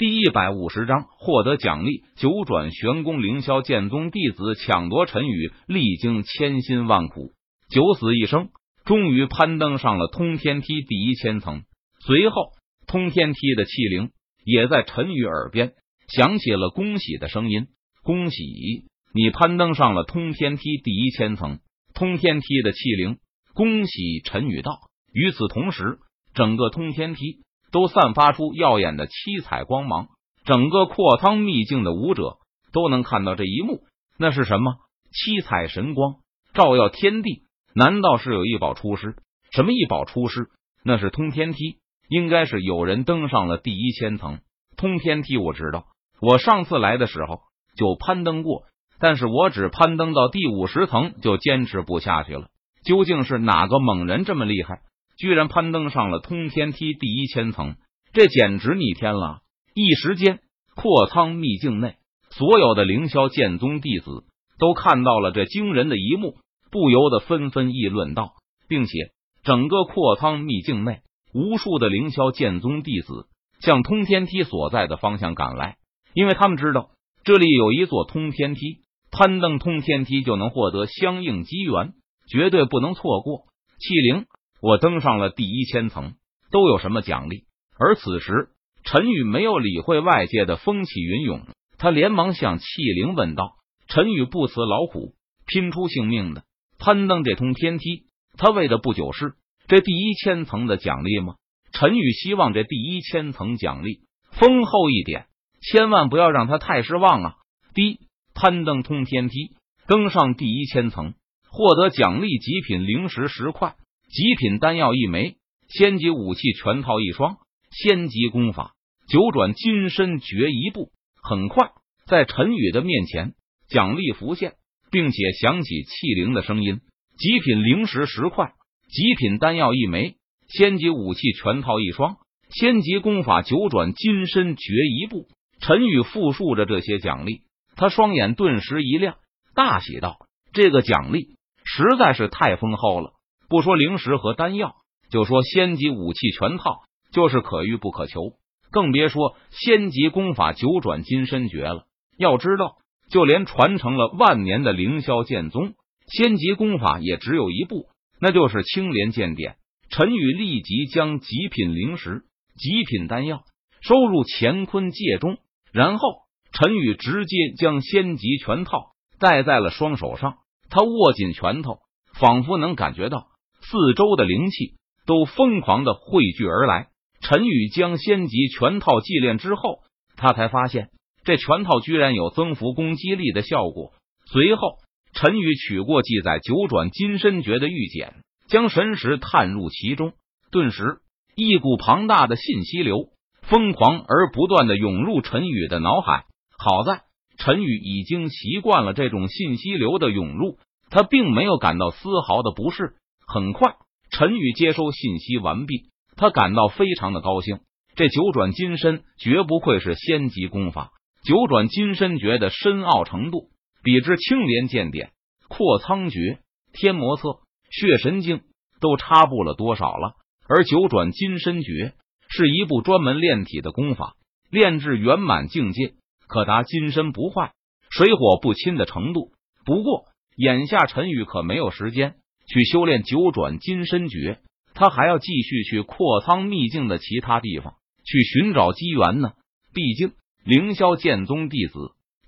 第一百五十章获得奖励，九转玄功。凌霄剑宗弟子抢夺陈宇，历经千辛万苦，九死一生，终于攀登上了通天梯第一千层。随后，通天梯的气灵也在陈宇耳边响起了恭喜的声音：“恭喜你攀登上了通天梯第一千层！”通天梯的气灵恭喜陈宇道。与此同时，整个通天梯。都散发出耀眼的七彩光芒，整个阔苍秘境的武者都能看到这一幕。那是什么？七彩神光照耀天地，难道是有一宝出师？什么一宝出师？那是通天梯，应该是有人登上了第一千层。通天梯我知道，我上次来的时候就攀登过，但是我只攀登到第五十层就坚持不下去了。究竟是哪个猛人这么厉害？居然攀登上了通天梯第一千层，这简直逆天了！一时间，阔苍秘境内所有的凌霄剑宗弟子都看到了这惊人的一幕，不由得纷纷议论道，并且整个阔苍秘境内无数的凌霄剑宗弟子向通天梯所在的方向赶来，因为他们知道这里有一座通天梯，攀登通天梯就能获得相应机缘，绝对不能错过。气灵。我登上了第一千层，都有什么奖励？而此时，陈宇没有理会外界的风起云涌，他连忙向气灵问道：“陈宇不辞劳苦，拼出性命的攀登这通天梯，他为的不就是这第一千层的奖励吗？”陈宇希望这第一千层奖励丰厚一点，千万不要让他太失望啊！第一，攀登通天梯，登上第一千层，获得奖励极品灵石十块。极品丹药一枚，仙级武器全套一双，仙级功法九转金身诀一部。很快，在陈宇的面前，奖励浮现，并且响起气灵的声音：极品灵石十块，极品丹药一枚，仙级武器全套一双，仙级功法九转金身诀一部。陈宇复述着这些奖励，他双眼顿时一亮，大喜道：“这个奖励实在是太丰厚了。”不说灵石和丹药，就说仙级武器全套，就是可遇不可求。更别说仙级功法九转金身诀了。要知道，就连传承了万年的凌霄剑宗仙级功法也只有一部，那就是青莲剑典。陈宇立即将极品灵石、极品丹药收入乾坤戒中，然后陈宇直接将仙级全套戴在了双手上。他握紧拳头，仿佛能感觉到。四周的灵气都疯狂的汇聚而来。陈宇将仙级全套祭炼之后，他才发现这全套居然有增幅攻击力的效果。随后，陈宇取过记载九转金身诀的玉简，将神识探入其中，顿时一股庞大的信息流疯狂而不断的涌入陈宇的脑海。好在陈宇已经习惯了这种信息流的涌入，他并没有感到丝毫的不适。很快，陈宇接收信息完毕，他感到非常的高兴。这九转金身绝不愧是仙级功法，九转金身诀的深奥程度，比之青莲剑典、阔苍诀、天魔册、血神经都差不了多少了。而九转金身诀是一部专门炼体的功法，炼至圆满境界，可达金身不坏、水火不侵的程度。不过，眼下陈宇可没有时间。去修炼九转金身诀，他还要继续去阔苍秘境的其他地方去寻找机缘呢。毕竟凌霄剑宗弟子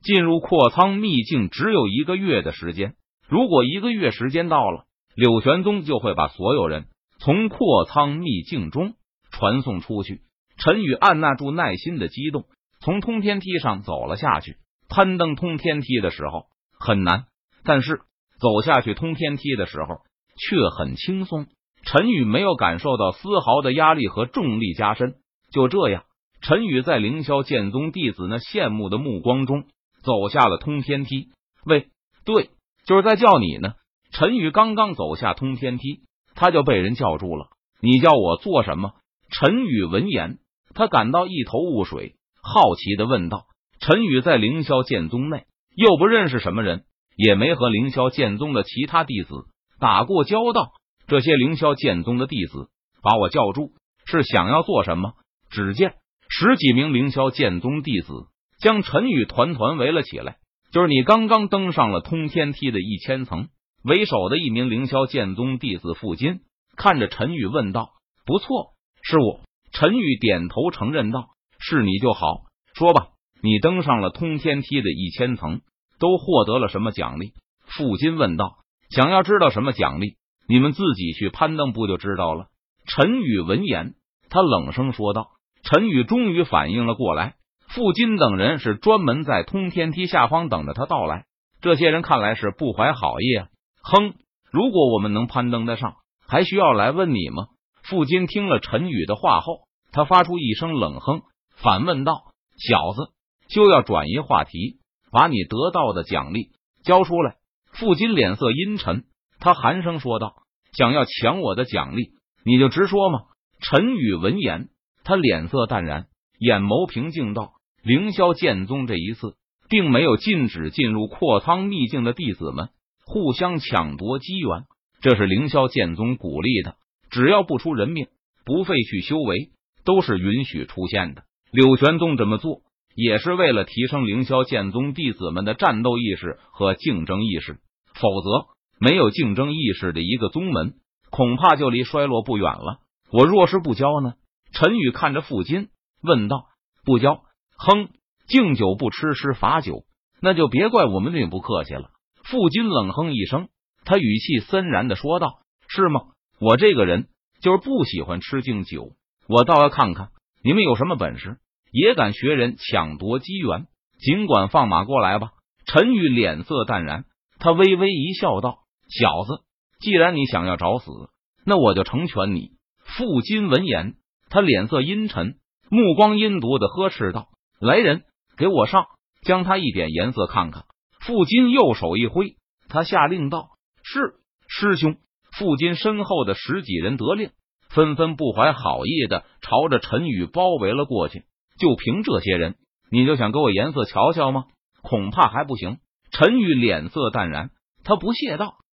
进入阔苍秘境只有一个月的时间，如果一个月时间到了，柳玄宗就会把所有人从阔苍秘境中传送出去。陈宇按捺住内心的激动，从通天梯上走了下去。攀登通天梯的时候很难，但是走下去通天梯的时候。却很轻松，陈宇没有感受到丝毫的压力和重力加深。就这样，陈宇在凌霄剑宗弟子那羡慕的目光中走下了通天梯。喂，对，就是在叫你呢。陈宇刚刚走下通天梯，他就被人叫住了。你叫我做什么？陈宇闻言，他感到一头雾水，好奇的问道：“陈宇在凌霄剑宗内又不认识什么人，也没和凌霄剑宗的其他弟子。”打过交道，这些凌霄剑宗的弟子把我叫住，是想要做什么？只见十几名凌霄剑宗弟子将陈宇团团围了起来。就是你刚刚登上了通天梯的一千层，为首的一名凌霄剑宗弟子傅金看着陈宇问道：“不错，是我。”陈宇点头承认道：“是你就好，说吧，你登上了通天梯的一千层，都获得了什么奖励？”傅金问道：“想要知道什么奖励，你们自己去攀登不就知道了？”陈宇闻言，他冷声说道。陈宇终于反应了过来。傅金等人是专门在通天梯下方等着他到来。这些人看来是不怀好意啊！哼，如果我们能攀登得上，还需要来问你吗？傅金听了陈宇的话后，他发出一声冷哼，反问道：“小子，就要转移话题，把你得到的奖励交出来。”傅金脸色阴沉，他寒声说道：“想要抢我的奖励，你就直说嘛！”陈宇闻言，他脸色淡然，眼眸平静道。凌霄剑宗这一次并没有禁止进入阔苍秘境的弟子们互相抢夺机缘，这是凌霄剑宗鼓励的。只要不出人命，不废去修为，都是允许出现的。柳玄宗这么做也是为了提升凌霄剑宗弟子们的战斗意识和竞争意识。否则，没有竞争意识的一个宗门，恐怕就离衰落不远了。我若是不教呢？陈宇看着傅金问道：“不教？”哼，敬酒不吃吃罚酒，那就别怪我们另不客气了。傅金冷哼一声，他语气森然的说道：“是吗？我这个人就是不喜欢吃敬酒，我倒要看看你们有什么本事，也敢学人抢夺机缘，尽管放马过来吧。”陈宇脸色淡然，他微微一笑，道：“小子，既然你想要找死，那我就成全你。”傅金闻言，他脸色阴沉，目光阴毒的呵斥道。来人，给我上！将他一点颜色看看。傅金右手一挥，他下令道：“是师兄。”傅金身后的十几人得令，纷纷不怀好意的朝着陈宇包围了过去。就凭这些人，你就想给我颜色瞧瞧吗？恐怕还不行。陈宇脸色淡然，他不屑道：“